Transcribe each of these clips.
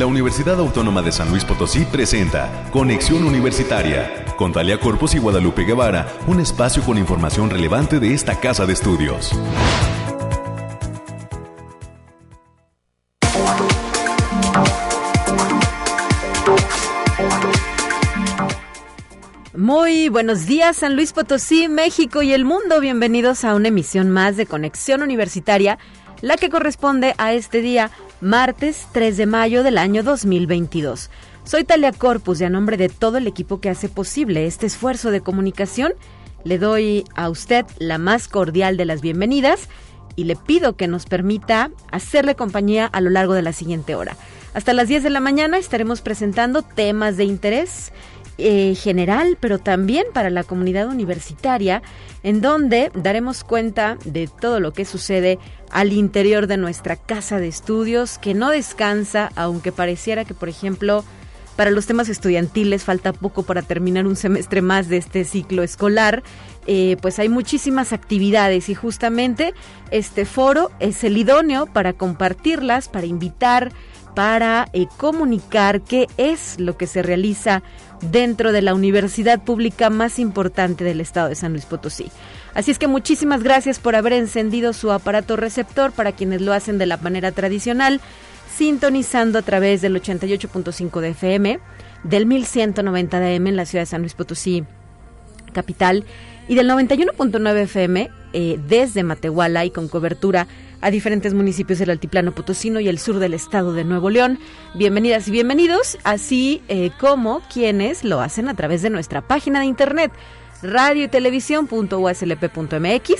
la Universidad Autónoma de San Luis Potosí presenta Conexión Universitaria con Talia Corpus y Guadalupe Guevara, un espacio con información relevante de esta casa de estudios. Muy buenos días San Luis Potosí, México y el mundo. Bienvenidos a una emisión más de Conexión Universitaria, la que corresponde a este día, martes 3 de mayo del año 2022. Soy Talia Corpus y a nombre de todo el equipo que hace posible este esfuerzo de comunicación, le doy a usted la más cordial de las bienvenidas y le pido que nos permita hacerle compañía a lo largo de la siguiente hora. Hasta las 10 de la mañana estaremos presentando temas de interés eh, general, pero también para la comunidad universitaria, en donde daremos cuenta de todo lo que sucede al interior de nuestra casa de estudios, que no descansa, aunque pareciera que, por ejemplo, para los temas estudiantiles falta poco para terminar un semestre más de este ciclo escolar. Eh, pues hay muchísimas actividades y justamente este foro es el idóneo para compartirlas, para invitar, para eh, comunicar qué es lo que se realiza dentro de la universidad pública más importante del estado de San Luis Potosí. Así es que muchísimas gracias por haber encendido su aparato receptor para quienes lo hacen de la manera tradicional, sintonizando a través del 88.5 de FM, del 1190 de AM en la ciudad de San Luis Potosí, capital, y del 91.9 FM eh, desde Matehuala y con cobertura a diferentes municipios del Altiplano Potosino y el sur del estado de Nuevo León. Bienvenidas y bienvenidos, así eh, como quienes lo hacen a través de nuestra página de internet radio y televisión.uslp.mx.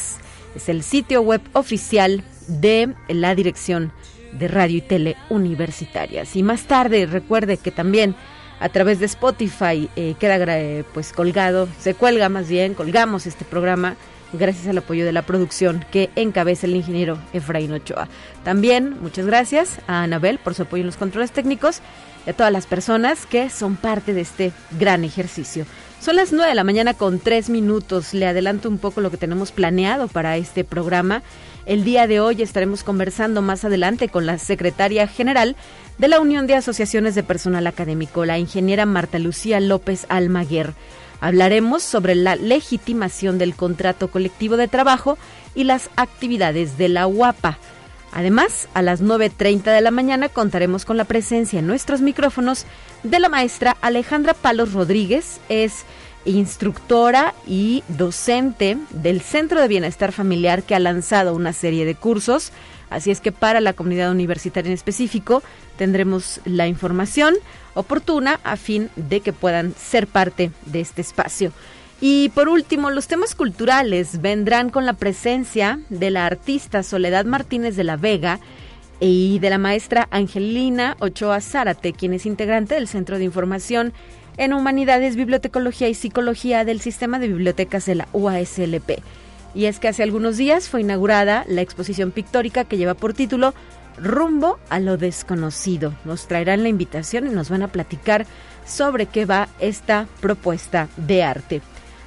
Es el sitio web oficial de la Dirección de Radio y Tele Universitarias. Y más tarde, recuerde que también a través de Spotify eh, queda eh, pues colgado, se cuelga más bien, colgamos este programa gracias al apoyo de la producción que encabeza el ingeniero Efraín Ochoa. También muchas gracias a Anabel por su apoyo en los controles técnicos y a todas las personas que son parte de este gran ejercicio. Son las 9 de la mañana con 3 minutos. Le adelanto un poco lo que tenemos planeado para este programa. El día de hoy estaremos conversando más adelante con la secretaria general de la Unión de Asociaciones de Personal Académico, la ingeniera Marta Lucía López Almaguer. Hablaremos sobre la legitimación del contrato colectivo de trabajo y las actividades de la UAPA. Además, a las 9.30 de la mañana contaremos con la presencia en nuestros micrófonos de la maestra Alejandra Palos Rodríguez. Es instructora y docente del Centro de Bienestar Familiar que ha lanzado una serie de cursos. Así es que para la comunidad universitaria en específico tendremos la información oportuna a fin de que puedan ser parte de este espacio. Y por último, los temas culturales vendrán con la presencia de la artista Soledad Martínez de la Vega y de la maestra Angelina Ochoa Zárate, quien es integrante del Centro de Información en Humanidades, Bibliotecología y Psicología del Sistema de Bibliotecas de la UASLP. Y es que hace algunos días fue inaugurada la exposición pictórica que lleva por título rumbo a lo desconocido. Nos traerán la invitación y nos van a platicar sobre qué va esta propuesta de arte.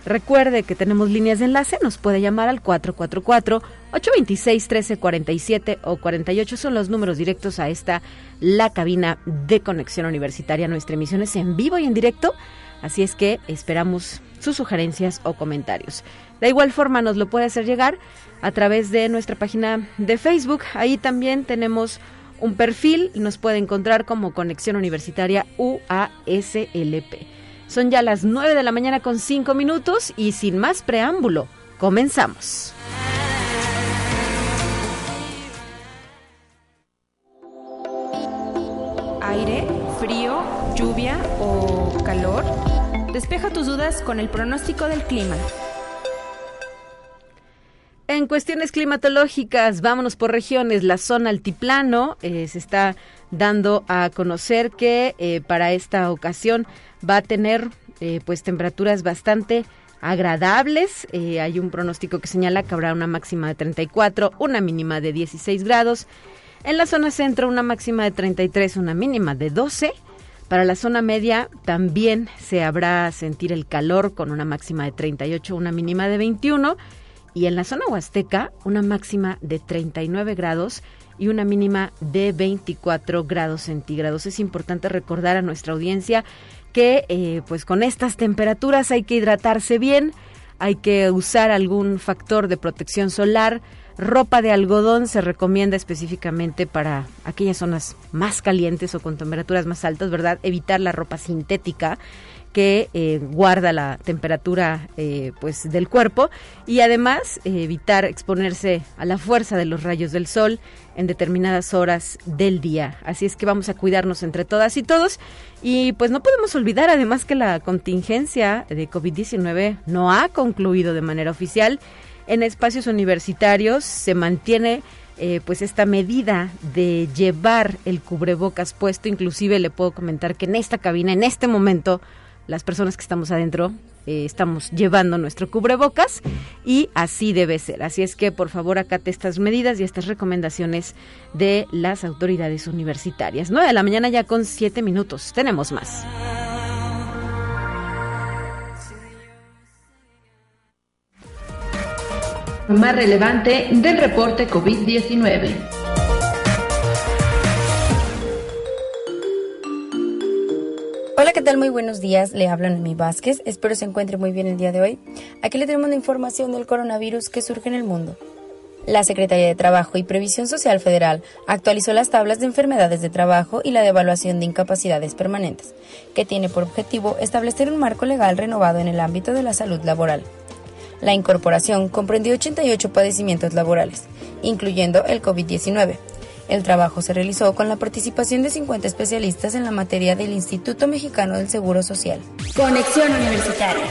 Recuerde que tenemos líneas de enlace, nos puede llamar al 444-826-1347 o 48 son los números directos a esta, la cabina de conexión universitaria. Nuestra emisión es en vivo y en directo, así es que esperamos sus sugerencias o comentarios. De igual forma nos lo puede hacer llegar a través de nuestra página de Facebook. Ahí también tenemos un perfil, nos puede encontrar como Conexión Universitaria UASLP. Son ya las 9 de la mañana con 5 minutos y sin más preámbulo, comenzamos. Aire, frío, lluvia o calor. Despeja tus dudas con el pronóstico del clima. En cuestiones climatológicas, vámonos por regiones. La zona altiplano eh, se está dando a conocer que eh, para esta ocasión va a tener eh, pues temperaturas bastante agradables. hay un pronóstico que señala que habrá una máxima de 34, una mínima de 16 grados. En la zona centro una máxima de 33, una mínima de 12. Para la zona media también se habrá sentir el calor con una máxima de 38, una mínima de 21 y en la zona huasteca una máxima de 39 grados y una mínima de 24 grados centígrados. Es importante recordar a nuestra audiencia que eh, pues con estas temperaturas hay que hidratarse bien, hay que usar algún factor de protección solar, ropa de algodón se recomienda específicamente para aquellas zonas más calientes o con temperaturas más altas, ¿verdad? Evitar la ropa sintética que eh, guarda la temperatura eh, pues del cuerpo y además eh, evitar exponerse a la fuerza de los rayos del sol en determinadas horas del día. Así es que vamos a cuidarnos entre todas y todos y pues no podemos olvidar además que la contingencia de COVID-19 no ha concluido de manera oficial. En espacios universitarios se mantiene pues esta medida de llevar el cubrebocas puesto, inclusive le puedo comentar que en esta cabina, en este momento, las personas que estamos adentro eh, estamos llevando nuestro cubrebocas y así debe ser. Así es que por favor acate estas medidas y estas recomendaciones de las autoridades universitarias. 9 de la mañana ya con 7 minutos. Tenemos más. Más relevante del reporte COVID-19. Hola, ¿qué tal? Muy buenos días. Le hablan mi Vázquez. Espero se encuentre muy bien el día de hoy. Aquí le tenemos la información del coronavirus que surge en el mundo. La Secretaría de Trabajo y Previsión Social Federal actualizó las tablas de enfermedades de trabajo y la de evaluación de incapacidades permanentes, que tiene por objetivo establecer un marco legal renovado en el ámbito de la salud laboral. La incorporación comprendió 88 padecimientos laborales, incluyendo el COVID-19, el trabajo se realizó con la participación de 50 especialistas en la materia del Instituto Mexicano del Seguro Social. Conexión Universitaria.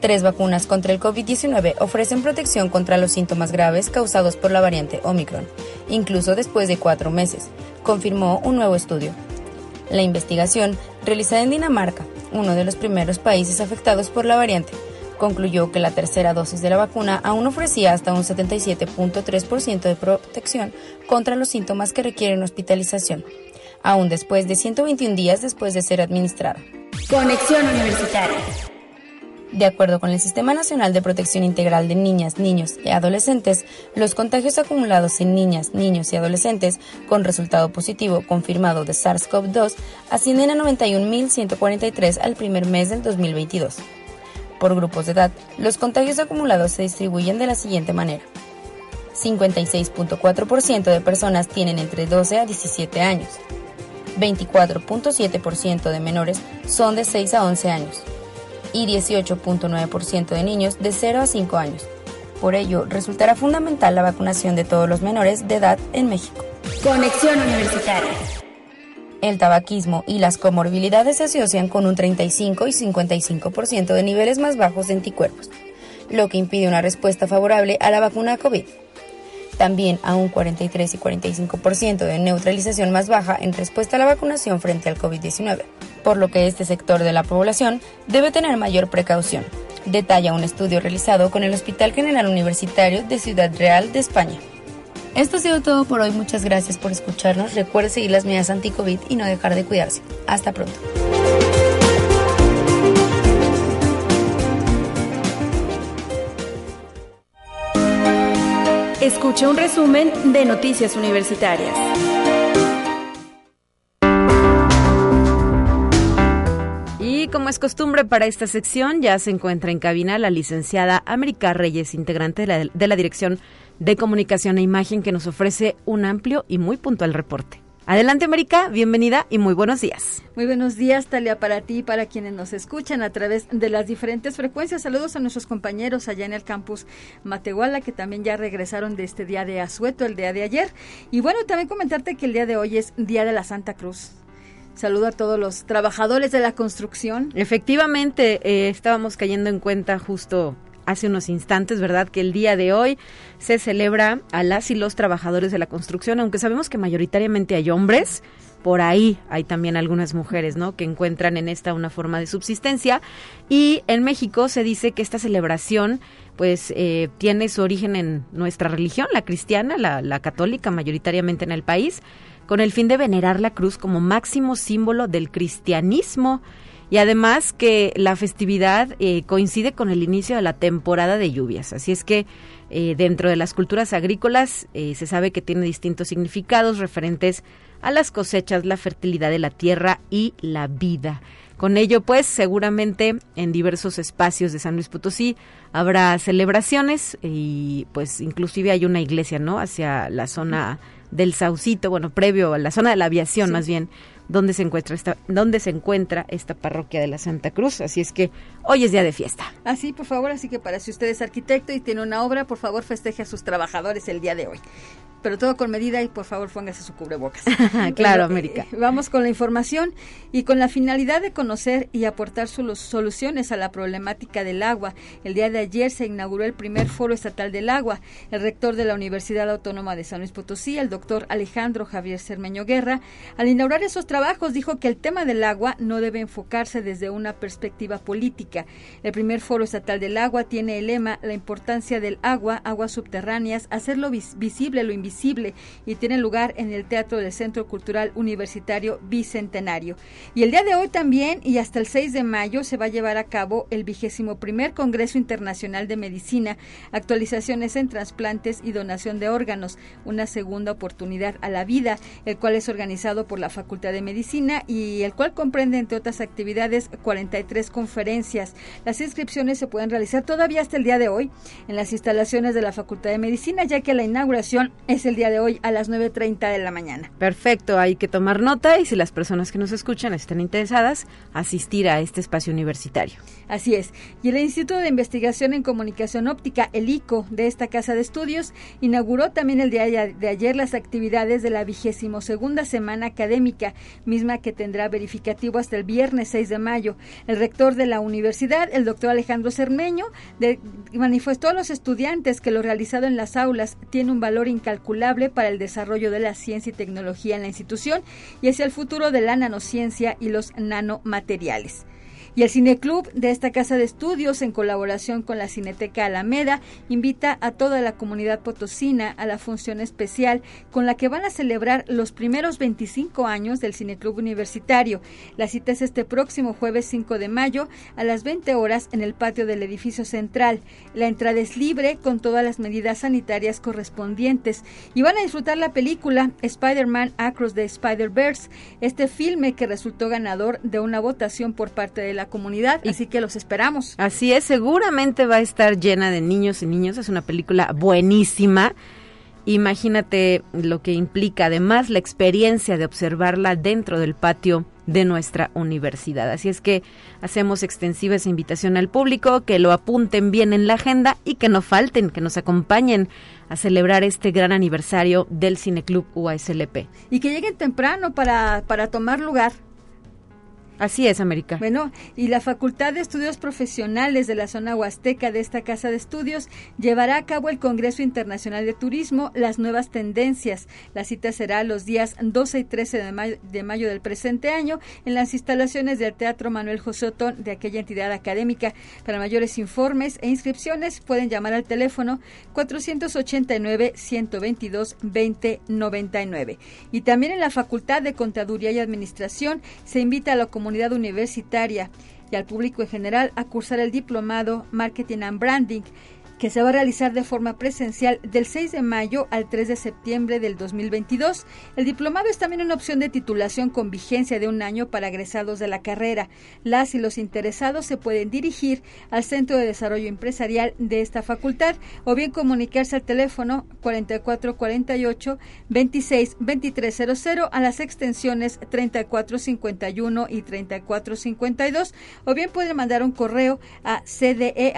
Tres vacunas contra el COVID-19 ofrecen protección contra los síntomas graves causados por la variante Omicron, incluso después de cuatro meses, confirmó un nuevo estudio. La investigación, realizada en Dinamarca, uno de los primeros países afectados por la variante, concluyó que la tercera dosis de la vacuna aún ofrecía hasta un 77.3% de protección contra los síntomas que requieren hospitalización, aún después de 121 días después de ser administrada. Conexión Universitaria. De acuerdo con el Sistema Nacional de Protección Integral de Niñas, Niños y Adolescentes, los contagios acumulados en niñas, niños y adolescentes con resultado positivo confirmado de SARS-CoV-2 ascienden a 91.143 al primer mes del 2022. Por grupos de edad, los contagios acumulados se distribuyen de la siguiente manera. 56.4% de personas tienen entre 12 a 17 años. 24.7% de menores son de 6 a 11 años. Y 18.9% de niños de 0 a 5 años. Por ello, resultará fundamental la vacunación de todos los menores de edad en México. Conexión Universitaria. El tabaquismo y las comorbilidades se asocian con un 35 y 55% de niveles más bajos de anticuerpos, lo que impide una respuesta favorable a la vacuna COVID. También a un 43 y 45% de neutralización más baja en respuesta a la vacunación frente al COVID-19, por lo que este sector de la población debe tener mayor precaución, detalla un estudio realizado con el Hospital General Universitario de Ciudad Real de España. Esto ha sido todo por hoy. Muchas gracias por escucharnos. Recuerde seguir las medidas anti-COVID y no dejar de cuidarse. Hasta pronto. Escuche un resumen de Noticias Universitarias. Como es costumbre para esta sección, ya se encuentra en cabina la licenciada América Reyes, integrante de la, de la Dirección de Comunicación e Imagen que nos ofrece un amplio y muy puntual reporte. Adelante, América, bienvenida y muy buenos días. Muy buenos días, Talia, para ti y para quienes nos escuchan a través de las diferentes frecuencias. Saludos a nuestros compañeros allá en el campus Matehuala, que también ya regresaron de este día de asueto, el día de ayer. Y bueno, también comentarte que el día de hoy es Día de la Santa Cruz. Saludo a todos los trabajadores de la construcción. Efectivamente, eh, estábamos cayendo en cuenta justo hace unos instantes, ¿verdad? Que el día de hoy se celebra a las y los trabajadores de la construcción, aunque sabemos que mayoritariamente hay hombres, por ahí hay también algunas mujeres, ¿no? Que encuentran en esta una forma de subsistencia. Y en México se dice que esta celebración, pues, eh, tiene su origen en nuestra religión, la cristiana, la, la católica, mayoritariamente en el país, con el fin de venerar la cruz como máximo símbolo del cristianismo y además que la festividad eh, coincide con el inicio de la temporada de lluvias. Así es que eh, dentro de las culturas agrícolas eh, se sabe que tiene distintos significados referentes a las cosechas, la fertilidad de la tierra y la vida. Con ello, pues, seguramente en diversos espacios de San Luis Potosí habrá celebraciones y, pues, inclusive hay una iglesia, ¿no? Hacia la zona del Saucito, bueno, previo a la zona de la aviación, más bien, donde se encuentra esta, donde se encuentra esta parroquia de la Santa Cruz. Así es que hoy es día de fiesta. Así, por favor, así que para si usted es arquitecto y tiene una obra, por favor festeje a sus trabajadores el día de hoy pero todo con medida y por favor póngase su cubrebocas. claro, América. Eh, vamos con la información y con la finalidad de conocer y aportar soluciones a la problemática del agua. El día de ayer se inauguró el primer foro estatal del agua. El rector de la Universidad Autónoma de San Luis Potosí, el doctor Alejandro Javier Cermeño Guerra, al inaugurar esos trabajos dijo que el tema del agua no debe enfocarse desde una perspectiva política. El primer foro estatal del agua tiene el lema La importancia del agua, aguas subterráneas, hacerlo visible lo invisible y tiene lugar en el Teatro del Centro Cultural Universitario Bicentenario. Y el día de hoy también y hasta el 6 de mayo se va a llevar a cabo el vigésimo primer Congreso Internacional de Medicina, actualizaciones en trasplantes y donación de órganos, una segunda oportunidad a la vida, el cual es organizado por la Facultad de Medicina y el cual comprende, entre otras actividades, 43 conferencias. Las inscripciones se pueden realizar todavía hasta el día de hoy en las instalaciones de la Facultad de Medicina, ya que la inauguración es el día de hoy a las 9.30 de la mañana. Perfecto, hay que tomar nota y si las personas que nos escuchan están interesadas, asistir a este espacio universitario. Así es. Y el Instituto de Investigación en Comunicación Óptica, el ICO, de esta casa de estudios, inauguró también el día de ayer las actividades de la vigésimo segunda semana académica, misma que tendrá verificativo hasta el viernes 6 de mayo. El rector de la universidad, el doctor Alejandro Cermeño, manifestó a los estudiantes que lo realizado en las aulas tiene un valor incalculable para el desarrollo de la ciencia y tecnología en la institución y hacia el futuro de la nanociencia y los nanomateriales. Y el Cineclub de esta casa de estudios, en colaboración con la Cineteca Alameda, invita a toda la comunidad potosina a la función especial con la que van a celebrar los primeros 25 años del Cineclub Universitario. La cita es este próximo jueves 5 de mayo a las 20 horas en el patio del edificio central. La entrada es libre con todas las medidas sanitarias correspondientes y van a disfrutar la película Spider-Man Across the Spider-Verse, este filme que resultó ganador de una votación por parte de la comunidad, así que los esperamos. Así es, seguramente va a estar llena de niños y niños, es una película buenísima. Imagínate lo que implica además la experiencia de observarla dentro del patio de nuestra universidad. Así es que hacemos extensiva esa invitación al público, que lo apunten bien en la agenda y que no falten, que nos acompañen a celebrar este gran aniversario del Cineclub UASLP. Y que lleguen temprano para, para tomar lugar. Así es, América. Bueno, y la Facultad de Estudios Profesionales de la zona huasteca de esta casa de estudios llevará a cabo el Congreso Internacional de Turismo, las nuevas tendencias. La cita será los días 12 y 13 de mayo, de mayo del presente año en las instalaciones del Teatro Manuel José Otón de aquella entidad académica. Para mayores informes e inscripciones pueden llamar al teléfono 489-122-2099. Y también en la Facultad de Contaduría y Administración se invita a la comunidad comunidad universitaria y al público en general a cursar el diplomado Marketing and Branding que se va a realizar de forma presencial del 6 de mayo al 3 de septiembre del 2022. El diplomado es también una opción de titulación con vigencia de un año para egresados de la carrera. Las y los interesados se pueden dirigir al Centro de Desarrollo Empresarial de esta facultad o bien comunicarse al teléfono 4448 26 a las extensiones 3451 y 3452 o bien pueden mandar un correo a cde.fca.com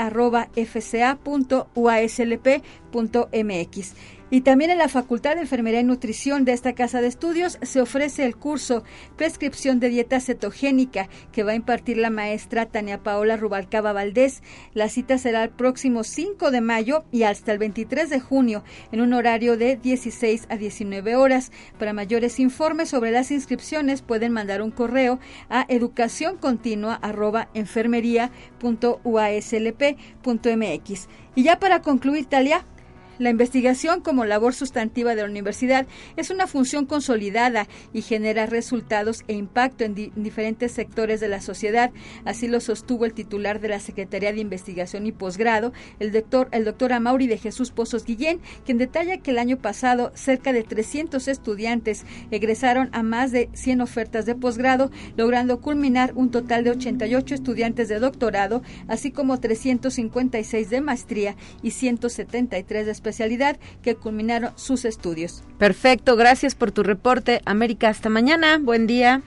Y también en la Facultad de Enfermería y Nutrición de esta casa de estudios se ofrece el curso Prescripción de Dieta Cetogénica que va a impartir la maestra Tania Paola Rubalcaba Valdés. La cita será el próximo 5 de mayo y hasta el 23 de junio en un horario de 16 a 19 horas. Para mayores informes sobre las inscripciones pueden mandar un correo a educacioncontinua.enfermería.uaslp.mx. Y ya para concluir, Talia, La investigación como labor sustantiva de la universidad es una función consolidada y genera resultados e impacto en, diferentes sectores de la sociedad. Así lo sostuvo el titular de la Secretaría de Investigación y Posgrado, el doctor, el doctor Amauri de Jesús Pozos Guillén, quien detalla que el año pasado cerca de 300 estudiantes egresaron a más de 100 ofertas de posgrado, logrando culminar un total de 88 estudiantes de doctorado, así como 356 de maestría y 173 de especialidad que culminaron sus estudios. Perfecto, gracias por tu reporte. América, hasta mañana. Buen día.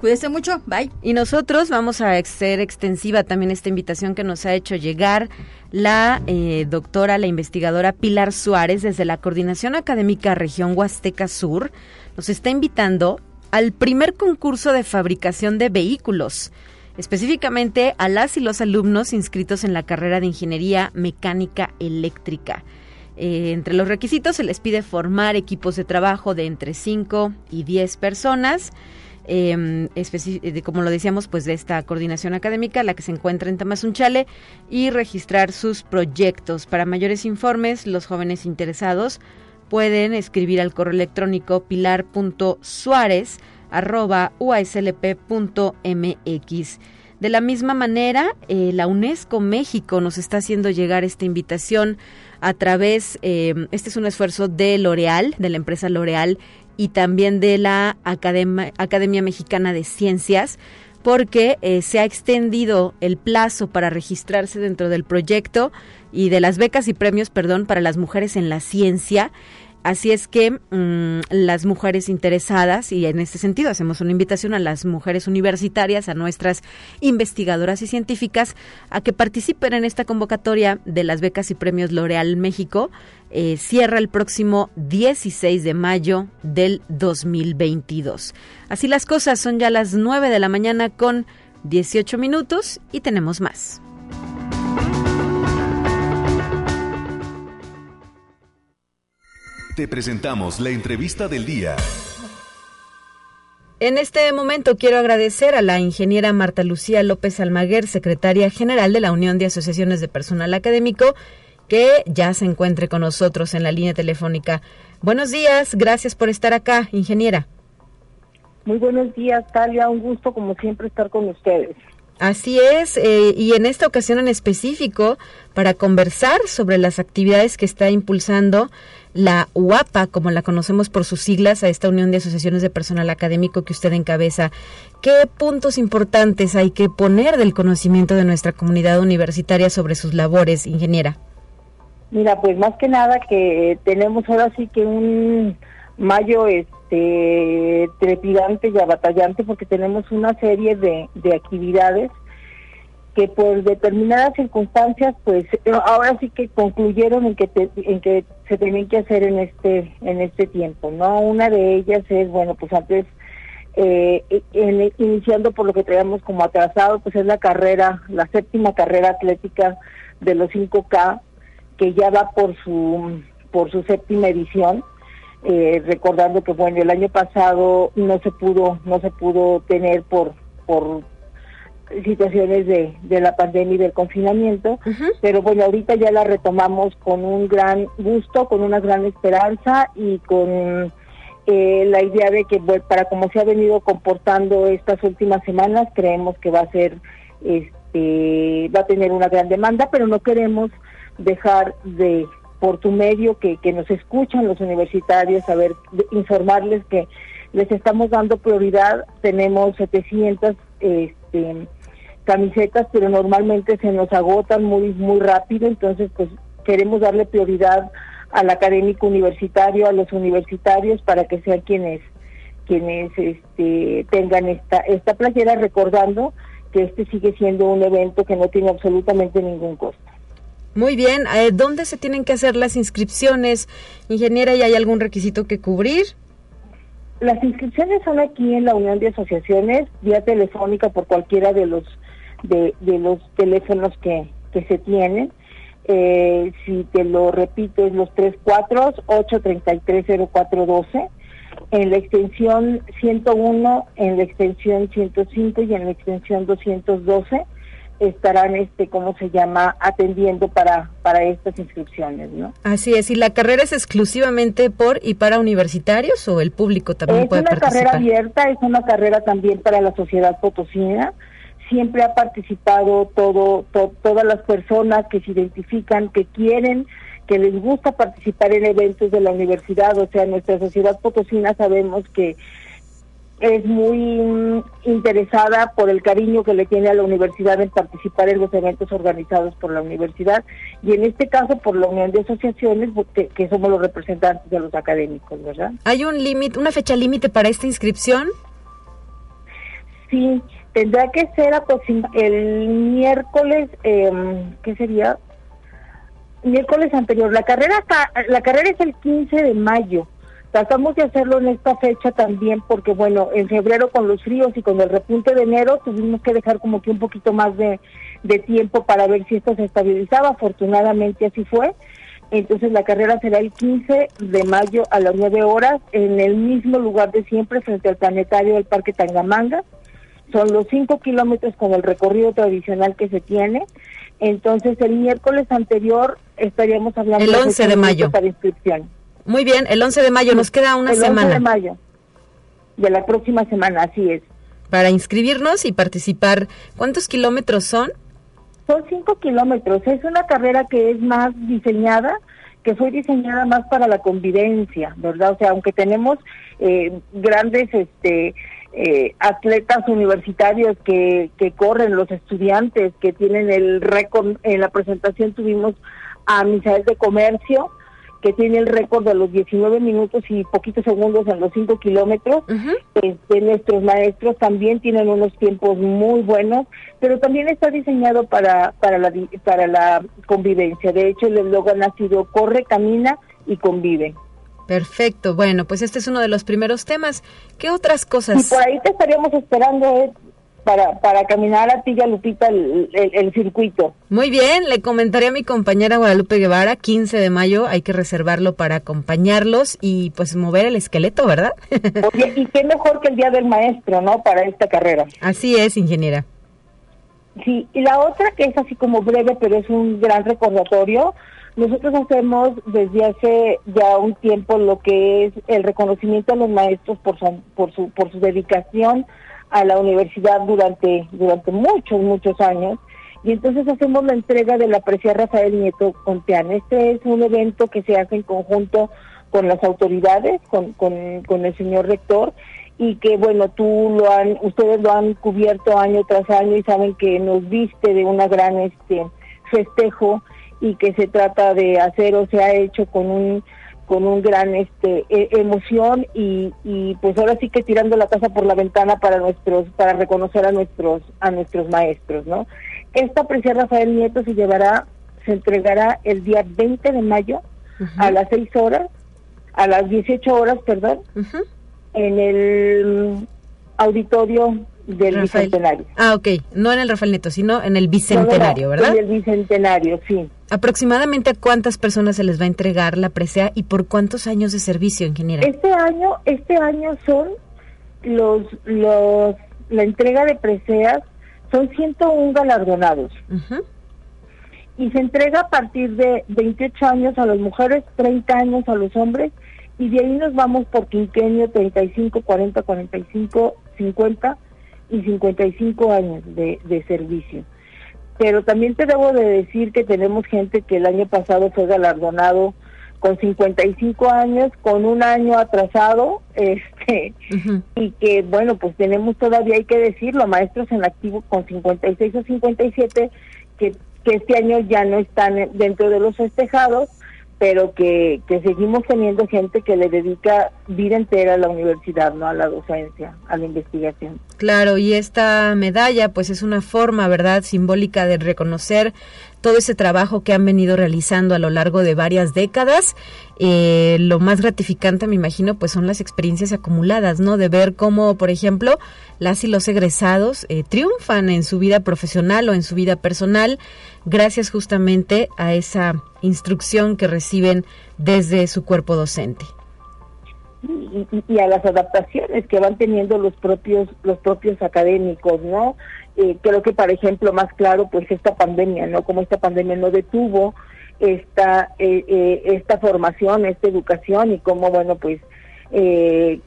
Cuídese mucho, bye. Y nosotros vamos a hacer extensiva también esta invitación que nos ha hecho llegar la eh, doctora, la investigadora Pilar Suárez desde la Coordinación Académica Región Huasteca Sur. Nos está invitando al primer concurso de fabricación de vehículos específicamente a las y los alumnos inscritos en la carrera de Ingeniería Mecánica Eléctrica. Eh, entre los requisitos se les pide formar equipos de trabajo de entre 5 y 10 personas. Em, eh, como lo decíamos, pues de esta coordinación académica, la que se encuentra en Tamazunchale, y registrar sus proyectos. Para mayores informes, los jóvenes interesados pueden escribir al correo electrónico pilar.suárez.uaslp.mx. De la misma manera, eh, la UNESCO México nos está haciendo llegar esta invitación a través, eh, este es un esfuerzo de L'Oreal, de la empresa L'Oreal y también de la Academia, Mexicana de Ciencias, porque eh, se ha extendido el plazo para registrarse dentro del proyecto y de las becas y premios, perdón, para las mujeres en la ciencia. Así es que mm, las mujeres interesadas, y en este sentido hacemos una invitación a las mujeres universitarias, a nuestras investigadoras y científicas, a que participen en esta convocatoria de las becas y premios L'Oreal México. Eh, cierra el próximo 16 de mayo del 2022. Así las cosas, son ya las 9 de la mañana con 18 minutos y tenemos más. Te presentamos la entrevista del día. En este momento quiero agradecer a la ingeniera Marta Lucía López Almaguer, secretaria general de la Unión de Asociaciones de Personal Académico, que ya se encuentre con nosotros en la línea telefónica. Buenos días, gracias por estar acá, ingeniera. Muy buenos días, Talia, un gusto como siempre estar con ustedes. Así es, eh, y en esta ocasión en específico, para conversar sobre las actividades que está impulsando la UAPA, como la conocemos por sus siglas, a esta Unión de Asociaciones de Personal Académico que usted encabeza. ¿Qué puntos importantes hay que poner del conocimiento de nuestra comunidad universitaria sobre sus labores, ingeniera? Mira, pues más que nada que tenemos ahora sí que un mayo este trepidante y abatallante porque tenemos una serie de, de actividades que por determinadas circunstancias pues ahora sí que concluyeron en que en que se tenían que hacer en este en este tiempo no una de ellas es bueno pues antes eh, iniciando por lo que traíamos como atrasado pues es la carrera la séptima carrera atlética de los 5K que ya va por su por su séptima edición. Eh, recordando que bueno el año pasado no se pudo no se pudo tener por por situaciones de, de la pandemia y del confinamiento, pero bueno, ahorita ya la retomamos con un gran gusto, con una gran esperanza y con eh, la idea de que para como se ha venido comportando estas últimas semanas, creemos que va a ser, este, va a tener una gran demanda, pero no queremos dejar de por tu medio que, que nos escuchan los universitarios, saber, informarles que les estamos dando prioridad, tenemos 700 este, camisetas, pero normalmente se nos agotan muy muy rápido, entonces pues queremos darle prioridad al académico universitario, a los universitarios para que sean quienes quienes este, tengan esta esta playera recordando que este sigue siendo un evento que no tiene absolutamente ningún costo. Muy bien, eh, ¿dónde se tienen que hacer las inscripciones, ingeniera? ¿Y hay algún requisito que cubrir? Las inscripciones son aquí en la Unión de Asociaciones, vía telefónica por cualquiera de los de, de los teléfonos que, que se tienen. Eh, si te lo repito, es los 34-833-0412, en la extensión 101, en la extensión 105 y en la extensión 212. estarán, este, ¿cómo se llama?, atendiendo para, para estas inscripciones, ¿no? Así es, ¿y la carrera es exclusivamente por y para universitarios o el público también puede participar? Es una carrera abierta, es una carrera también para la sociedad potosina, siempre ha participado todo, todas las personas que se identifican, que quieren, que les gusta participar en eventos de la universidad, o sea, nuestra sociedad potosina sabemos que es muy interesada por el cariño que le tiene a la universidad en participar en los eventos organizados por la universidad y en este caso por la unión de asociaciones que, que somos los representantes de los académicos, ¿verdad? ¿Hay un límite, una fecha límite para esta inscripción? Sí, tendrá que ser el miércoles, eh, ¿qué sería? Miércoles anterior. La carrera la carrera es el 15 de mayo. Tratamos de hacerlo en esta fecha también porque, bueno, en febrero con los fríos y con el repunte de enero tuvimos que dejar como que un poquito más de, de tiempo para ver si esto se estabilizaba. Afortunadamente así fue. Entonces la carrera será el 15 de mayo a las 9 horas en el mismo lugar de siempre frente al planetario del Parque Tangamanga. Son los 5 kilómetros con el recorrido tradicional que se tiene. Entonces el miércoles anterior estaríamos hablando el 11 de, mayo para inscripción. Muy bien, el 11 de mayo, nos queda una semana. El 11 de mayo, de la próxima semana, así es. Para inscribirnos y participar, ¿cuántos kilómetros son? Son cinco kilómetros, es una carrera que es más diseñada, que fue diseñada más para la convivencia, ¿verdad? O sea, aunque tenemos eh, grandes este, eh, atletas universitarios que, que corren, los estudiantes que tienen el récord, en la presentación tuvimos a Misael de Comercio, que tiene el récord de los 19 minutos y poquitos segundos en los 5 kilómetros. este, nuestros maestros también tienen unos tiempos muy buenos, pero también está diseñado para, para, la, para la convivencia. De hecho, el eslogan ha sido corre, camina y convive. Perfecto, bueno, pues este es uno de los primeros temas. ¿Qué otras cosas? Y por ahí te estaríamos esperando, eh, para, para caminar a ti, Lupita, el, el, circuito. Muy bien, le comentaré a mi compañera Guadalupe Guevara, 15 de mayo, hay que reservarlo para acompañarlos y pues mover el esqueleto, ¿verdad? Oye, y qué mejor que el Día del Maestro, ¿no? Para esta carrera. Así es, ingeniera. Sí, y la otra que es así como breve, pero es un gran recordatorio, nosotros hacemos desde hace ya un tiempo lo que es el reconocimiento a los maestros por su, por su, por su dedicación a la universidad durante, durante muchos, muchos años. Y entonces hacemos la entrega de la Precia Rafael Nieto Contean. Este es un evento que se hace en conjunto con las autoridades, con, con, con el señor rector, y que bueno, tú lo han, ustedes lo han cubierto año tras año y saben que nos viste de una gran este festejo y que se trata de hacer o se ha hecho con un con un gran este e, emoción y, y pues ahora sí que tirando la casa por la ventana para nuestros para reconocer a nuestros a nuestros maestros no esta precia Rafael Nieto se llevará se entregará el día 20 de mayo a las 6 horas a las 18 horas perdón en el auditorio del Bicentenario. Ah, ok. No en el Rafael Neto, sino en el Bicentenario, ¿verdad? En el Bicentenario, sí. ¿Aproximadamente a cuántas personas se les va a entregar la presea y por cuántos años de servicio, ingeniera? Este año, este año son los, los, la entrega de preseas son 101 galardonados. Y se entrega a partir de 28 años a las mujeres, 30 años a los hombres, y de ahí nos vamos por quinquenio 35, 40, 45, 50 y 55 años de, de servicio. Pero también te debo de decir que tenemos gente que el año pasado fue galardonado con 55 años, con un año atrasado, este, y que bueno, pues tenemos todavía, hay que decirlo, maestros en activo con 56 o 57, que, que este año ya no están dentro de los festejados, pero que, que seguimos teniendo gente que le dedica vida entera a la universidad, no a la docencia, a la investigación. Claro, y esta medalla pues es una forma, ¿verdad?, simbólica de reconocer todo ese trabajo que han venido realizando a lo largo de varias décadas. Eh, lo más gratificante, me imagino, pues son las experiencias acumuladas, ¿no? De ver cómo, por ejemplo, las y los egresados eh, triunfan en su vida profesional o en su vida personal gracias justamente a esa instrucción que reciben desde su cuerpo docente. y, a las adaptaciones que van teniendo los propios los propios académicos, ¿no? Eh, creo que, por ejemplo, más claro, pues esta pandemia, ¿no? Como esta pandemia no detuvo esta eh, eh, esta formación, esta educación y cómo, bueno, pues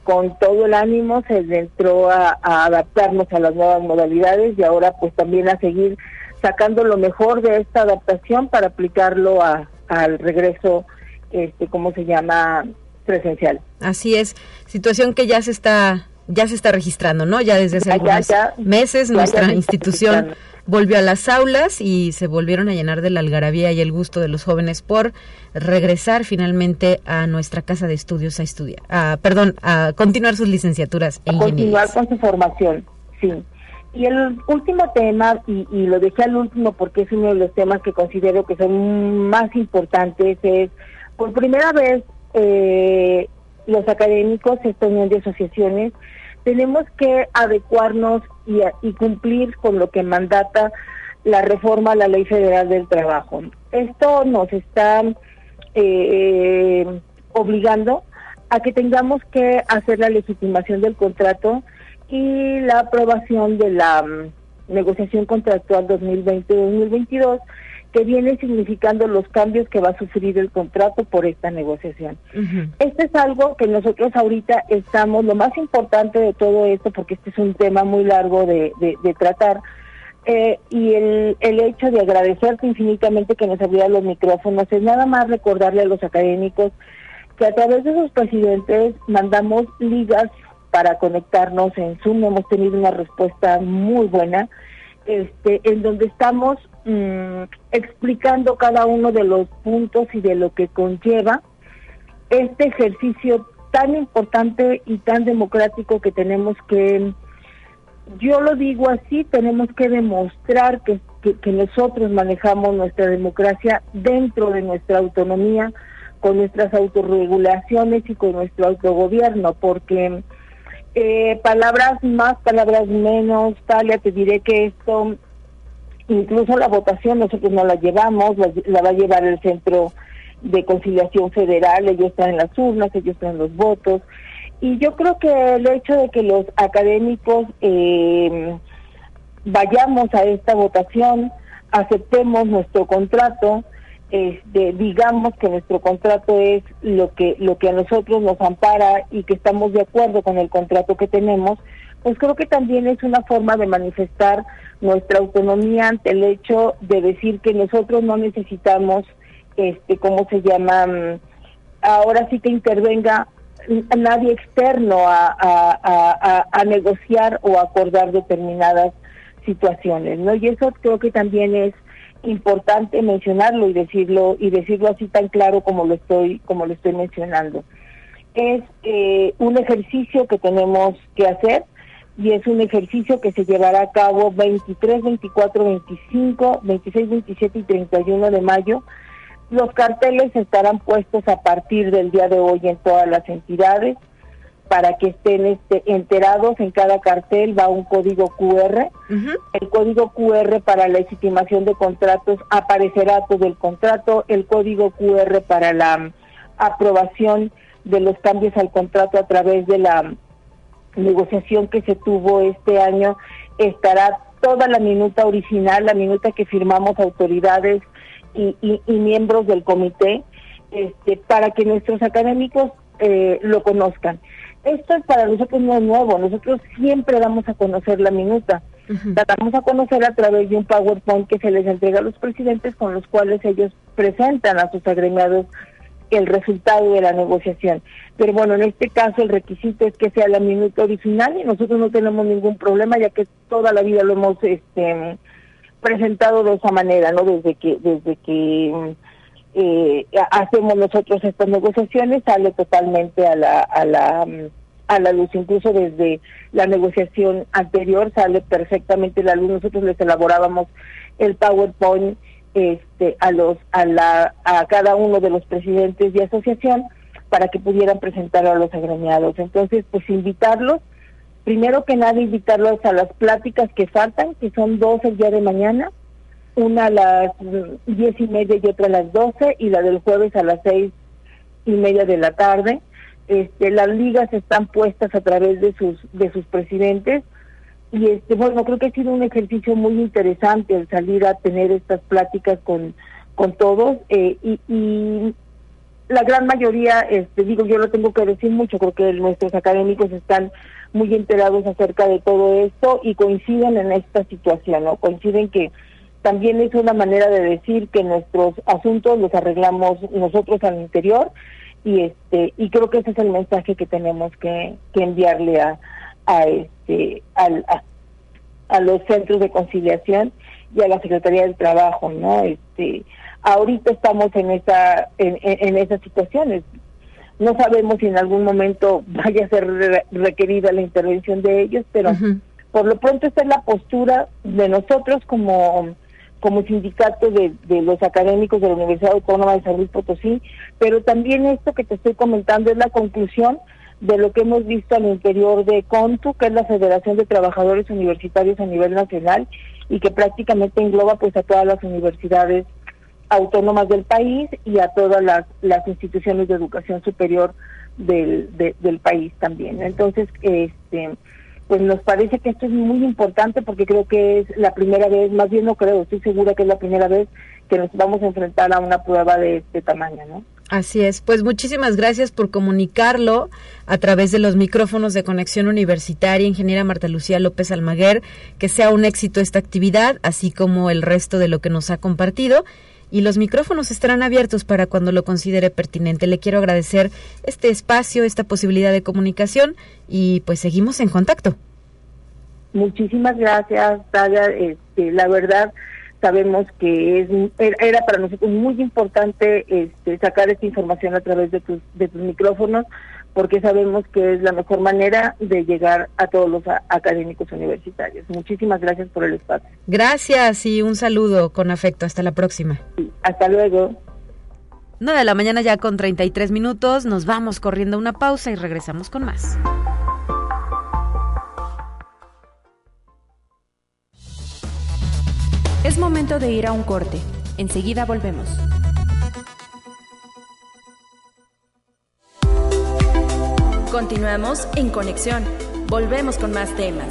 con todo el ánimo se entró a, adaptarnos a las nuevas modalidades y ahora pues también a seguir sacando lo mejor de esta adaptación para aplicarlo a, al regreso, este, ¿cómo se llama? presencial. Así es, situación que ya se está ya se está registrando, ¿no? Ya desde hace algunos meses nuestra institución volvió a las aulas y se volvieron a llenar de la algarabía y el gusto de los jóvenes por regresar finalmente a nuestra casa de estudios a estudiar, a, perdón, a continuar sus licenciaturas en Continuar con su formación, sí. Y el último tema, y, y, lo dejé al último porque es uno de los temas que considero que son más importantes, es por primera vez eh, los académicos, esta unión de asociaciones, tenemos que adecuarnos y, y, cumplir con lo que mandata la reforma a la Ley Federal del Trabajo. Esto nos está eh, obligando a que tengamos que hacer la legitimación del contrato y la aprobación de la mm, negociación contractual 2020-2022 que viene significando los cambios que va a sufrir el contrato por esta negociación. Este es algo que nosotros ahorita estamos, lo más importante de todo esto, porque este es un tema muy largo de, tratar, eh, y el, el hecho de agradecerte infinitamente que nos abriera los micrófonos es nada más recordarle a los académicos que a través de sus presidentes mandamos ligas para conectarnos en Zoom, hemos tenido una respuesta muy buena, este, en donde estamos mm, explicando cada uno de los puntos y de lo que conlleva este ejercicio tan importante y tan democrático que tenemos que, yo lo digo así, tenemos que demostrar que, que nosotros manejamos nuestra democracia dentro de nuestra autonomía, con nuestras autorregulaciones y con nuestro autogobierno, porque eh, palabras más, palabras menos, Talia, te diré que esto, incluso la votación nosotros no la llevamos, la, va a llevar el Centro de Conciliación Federal, ellos están en las urnas, ellos están en los votos, y yo creo que el hecho de que los académicos eh, vayamos a esta votación, aceptemos nuestro contrato, este, digamos que nuestro contrato es lo que lo que a nosotros nos ampara y que estamos de acuerdo con el contrato que tenemos, pues creo que también es una forma de manifestar nuestra autonomía ante el hecho de decir que nosotros no necesitamos, este, ¿cómo se llama? Mm, ahora sí que intervenga nadie externo a, a, a negociar o acordar determinadas situaciones, ¿no? Y eso creo que también es importante mencionarlo y decirlo y decirlo así tan claro como lo estoy como lo estoy mencionando es eh, un ejercicio que tenemos que hacer y es un ejercicio que se llevará a cabo 23, 24, 25, 26, 27 y 31 de mayo. Los carteles estarán puestos a partir del día de hoy en todas las entidades para que estén este, enterados. En cada cartel va un código QR. El código QR para la legitimación de contratos aparecerá todo el contrato. El código QR para la aprobación de los cambios al contrato a través de la negociación que se tuvo este año estará toda la minuta original, la minuta que firmamos autoridades y, miembros del comité, este, para que nuestros académicos eh, lo conozcan. Esto es para nosotros no es nuevo, nosotros siempre damos a conocer la minuta. La damos a conocer a través de un PowerPoint que se les entrega a los presidentes con los cuales ellos presentan a sus agremiados el resultado de la negociación. Pero bueno, en este caso el requisito es que sea la minuta original y nosotros no tenemos ningún problema ya que toda la vida lo hemos este presentado de esa manera, ¿no? Desde que desde que eh, hacemos nosotros estas negociaciones sale totalmente a la, a la a la luz, incluso desde la negociación anterior sale perfectamente la luz. Nosotros les elaborábamos el PowerPoint este, a los a la a cada uno de los presidentes de asociación para que pudieran presentarlo a los agremiados. Entonces, pues invitarlos, primero que nada invitarlos a las pláticas que faltan, que son dos el día de mañana, una a las diez y media y otra a las doce, y la del jueves a las seis y media de la tarde. este, las ligas están puestas a través de sus de sus presidentes y este bueno creo que ha sido un ejercicio muy interesante el salir a tener estas pláticas con con todos eh, y, la gran mayoría este digo yo lo tengo que decir mucho creo que nuestros académicos están muy enterados acerca de todo esto y coinciden en esta situación no coinciden que también es una manera de decir que nuestros asuntos los arreglamos nosotros al interior y este y creo que ese es el mensaje que tenemos que, que enviarle a, a este al, a, los centros de conciliación y a la Secretaría del Trabajo, ¿no? Este, ahorita estamos en esa en, en, esas situaciones. No sabemos si en algún momento vaya a ser requerida la intervención de ellos, pero por lo pronto esta es la postura de nosotros como como sindicato de, de, los académicos de la Universidad Autónoma de San Luis Potosí, pero también esto que te estoy comentando es la conclusión de lo que hemos visto al interior de CONTU, que es la Federación de Trabajadores Universitarios a nivel nacional y que prácticamente engloba pues a todas las universidades autónomas del país y a todas las, las instituciones de educación superior del, del país también. Entonces, este pues nos parece que esto es muy importante porque creo que es la primera vez, más bien no creo, estoy segura que es la primera vez que nos vamos a enfrentar a una prueba de este tamaño, ¿no? Así es, pues muchísimas gracias por comunicarlo a través de los micrófonos de conexión universitaria, ingeniera Marta Lucía López Almaguer, que sea un éxito esta actividad, así como el resto de lo que nos ha compartido. Y los micrófonos estarán abiertos para cuando lo considere pertinente. Le quiero agradecer este espacio, esta posibilidad de comunicación y pues seguimos en contacto. Muchísimas gracias, Talia. Este, la verdad, sabemos que es era para nosotros muy importante este, sacar esta información a través de tus, de tus micrófonos porque sabemos que es la mejor manera de llegar a todos los académicos universitarios. Muchísimas gracias por el espacio. Gracias y un saludo con afecto. Hasta la próxima. hasta luego. 9 de la mañana ya con 33 minutos. Nos vamos corriendo una pausa y regresamos con más. Es momento de ir a un corte. Enseguida volvemos. Continuamos en conexión. Volvemos con más temas.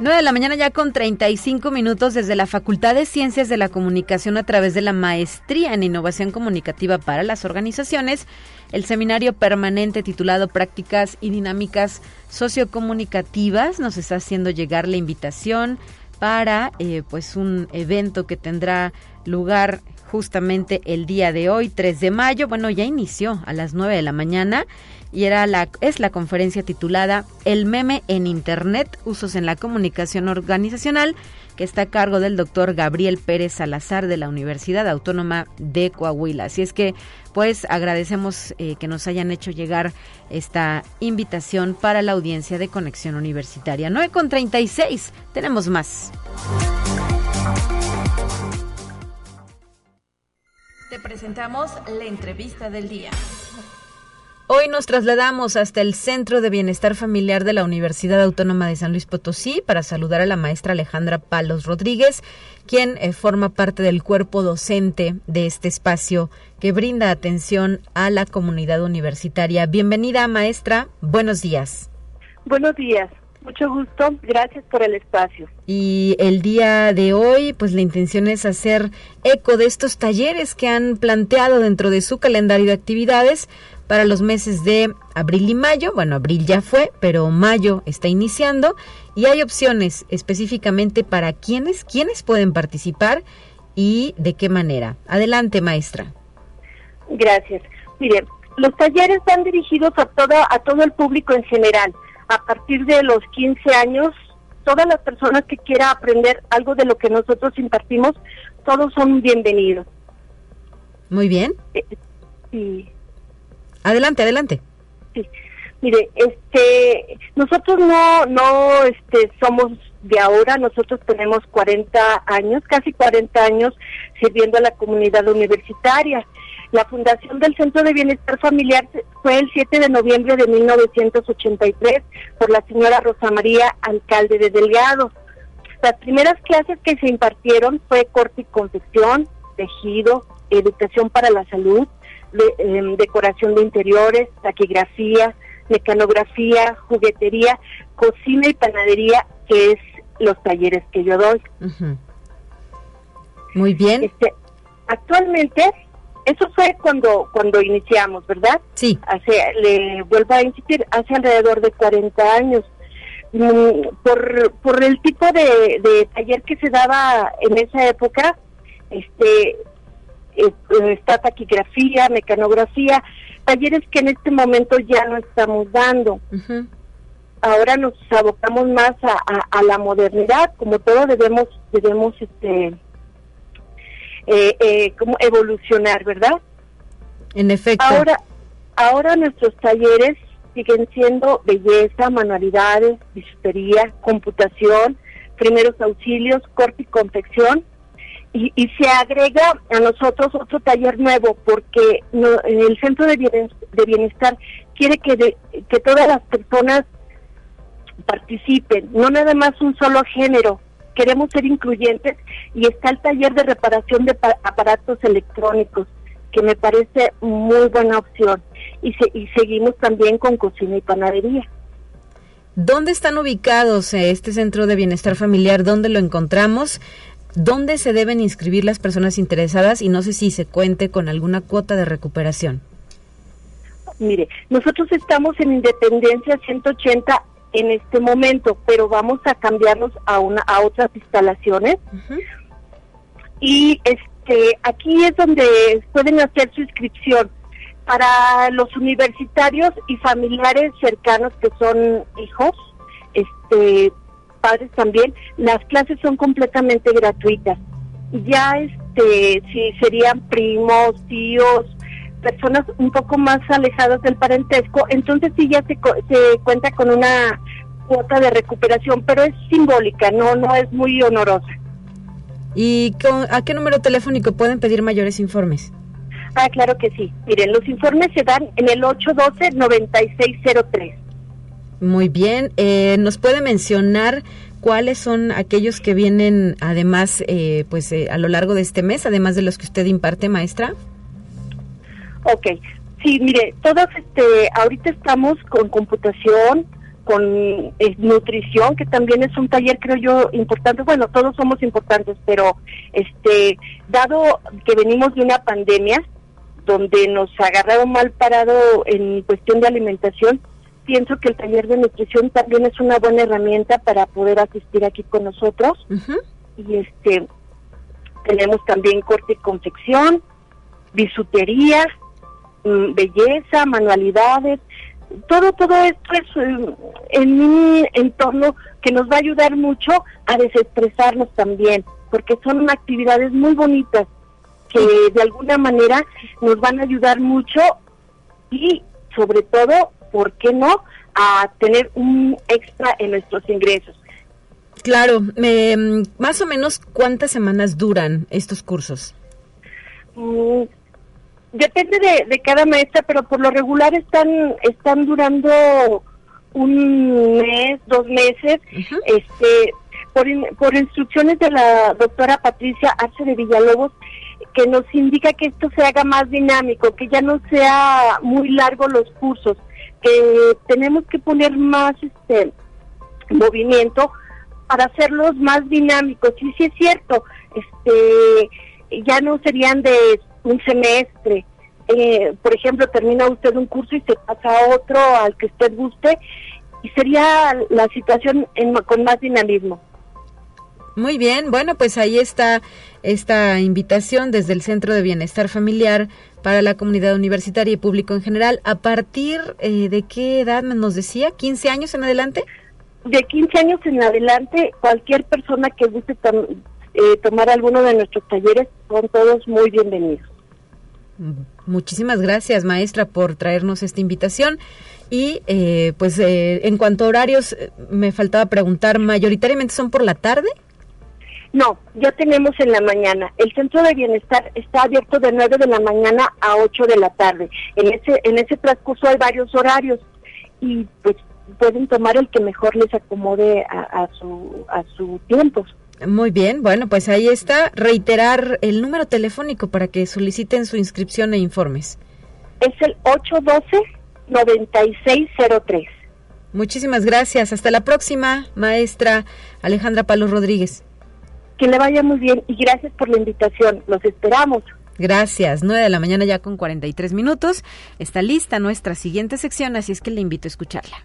9 de la mañana ya con 35 minutos desde la Facultad de Ciencias de la Comunicación a través de la Maestría en Innovación Comunicativa para las Organizaciones, el seminario permanente titulado Prácticas y Dinámicas Sociocomunicativas nos está haciendo llegar la invitación para eh, pues un evento que tendrá lugar justamente el día de hoy, 3 de mayo. Bueno, ya inició a las 9 de la mañana y era la, es la conferencia titulada El meme en Internet, usos en la comunicación organizacional, que está a cargo del doctor Gabriel Pérez Salazar de la Universidad Autónoma de Coahuila. Así es que, pues, agradecemos eh, que nos hayan hecho llegar esta invitación para la audiencia de Conexión Universitaria. 9 con 36, tenemos más. Te presentamos la entrevista del día. Hoy nos trasladamos hasta el Centro de Bienestar Familiar de la Universidad Autónoma de San Luis Potosí para saludar a la maestra Alejandra Palos Rodríguez, quien eh, forma parte del cuerpo docente de este espacio que brinda atención a la comunidad universitaria. Bienvenida, maestra. Buenos días. Buenos días. Mucho gusto, gracias por el espacio. Y el día de hoy, pues la intención es hacer eco de estos talleres que han planteado dentro de su calendario de actividades para los meses de abril y mayo. Bueno, abril ya fue, pero mayo está iniciando y hay opciones específicamente para quiénes, quiénes pueden participar y de qué manera. Adelante, maestra. Gracias. Mire, los talleres van dirigidos a todo, a todo el público en general. A partir de los 15 años, todas las personas que quieran aprender algo de lo que nosotros impartimos, todos son bienvenidos. Muy bien. Eh, sí. Adelante, adelante. Sí. Mire, este, nosotros no, no, este, somos de ahora, nosotros tenemos 40 años, casi 40 años sirviendo a la comunidad universitaria. La fundación del Centro de Bienestar Familiar fue el 7 de noviembre de 1983 por la señora Rosa María, alcalde de Delgado. Nuestras primeras clases que se impartieron fue corte y confección, tejido, educación para la salud, em, decoración de interiores, taquigrafía, mecanografía, juguetería, cocina y panadería, que es los talleres que yo doy. Muy bien. Este, actualmente, eso fue cuando cuando iniciamos, ¿verdad? Sí. Hace, le vuelvo a insistir, hace alrededor de 40 años. Mm, por, por el tipo de, de taller que se daba en esa época, este eh, está taquigrafía, mecanografía, talleres que en este momento ya no estamos dando. Ahora nos abocamos más a, la modernidad, como todo debemos debemos este eh, eh, como evolucionar, ¿verdad? En efecto. Ahora ahora nuestros talleres siguen siendo belleza, manualidades, bisutería, computación, primeros auxilios, corte y confección y, y, se agrega a nosotros otro taller nuevo porque el Centro de Bienestar, quiere que, que todas las personas participen, no nada más un solo género, queremos ser incluyentes y está el taller de reparación de aparatos electrónicos que me parece muy buena opción y, y seguimos también con cocina y panadería. ¿Dónde están ubicados eh, este centro de bienestar familiar? ¿Dónde lo encontramos? ¿Dónde se deben inscribir las personas interesadas y no sé si se cuente con alguna cuota de recuperación? Mire, nosotros estamos en Independencia 180 en este momento, pero vamos a cambiarnos a una a otras instalaciones. Y este aquí es donde pueden hacer su inscripción para los universitarios y familiares cercanos que son hijos. Este padres también, las clases son completamente gratuitas. Ya este, si serían primos, tíos, personas un poco más alejadas del parentesco, entonces sí ya se, se cuenta con una cuota de recuperación, pero es simbólica, no, no es muy honorosa. ¿Y a qué número telefónico pueden pedir mayores informes? Ah, claro que sí. Miren, los informes se dan en el 812-9603. Muy bien. Eh, ¿Nos puede mencionar cuáles son aquellos que vienen además, eh, pues eh, a lo largo de este mes, además de los que usted imparte, maestra? Ok. Sí, mire, todos, este, ahorita estamos con computación, con nutrición, que también es un taller, creo yo, importante. Bueno, todos somos importantes, pero este, dado que venimos de una pandemia donde nos agarraron mal parado en cuestión de alimentación, pienso que el taller de nutrición también es una buena herramienta para poder asistir aquí con nosotros. Y este tenemos también corte y confección, bisutería, belleza, manualidades, todo todo esto es eh, en un entorno que nos va a ayudar mucho a desestresarnos también, porque son actividades muy bonitas que de alguna manera nos van a ayudar mucho y sobre todo ¿por qué no?, a tener un extra en nuestros ingresos. Claro, más o menos cuántas semanas duran estos cursos. Mm, depende de, cada maestra, pero por lo regular están están durando un mes, dos meses, este, por, por instrucciones de la doctora Patricia Arce de Villalobos, que nos indica que esto se haga más dinámico, que ya no sea muy largo los cursos, que tenemos que poner más este movimiento para hacerlos más dinámicos. Y sí es cierto, este ya no serían de un semestre. Eh, por ejemplo, termina usted un curso y se pasa a otro al que usted guste y sería la situación con más dinamismo. Muy bien, bueno, pues ahí está esta invitación desde el Centro de Bienestar Familiar para la comunidad universitaria y público en general. ¿A partir eh, de qué edad nos decía? ¿15 años en adelante? De 15 años en adelante, cualquier persona que guste eh, tomar alguno de nuestros talleres son todos muy bienvenidos. Muchísimas gracias, maestra, por traernos esta invitación. Y eh, pues en cuanto a horarios, me faltaba preguntar, ¿mayoritariamente son por la tarde? No, ya tenemos en la mañana. El centro de bienestar está abierto de 9 de la mañana a 8 de la tarde. En ese en ese transcurso hay varios horarios y pues pueden tomar el que mejor les acomode a, su, a su tiempo. Muy bien, bueno, pues ahí está. Reiterar el número telefónico para que soliciten su inscripción e informes. Es el 812-9603. Muchísimas gracias. Hasta la próxima, maestra Alejandra Palos Rodríguez. Que le vaya muy bien y gracias por la invitación. Los esperamos. Gracias. 9 de la mañana ya con 43 minutos. Está lista nuestra siguiente sección, así es que le invito a escucharla.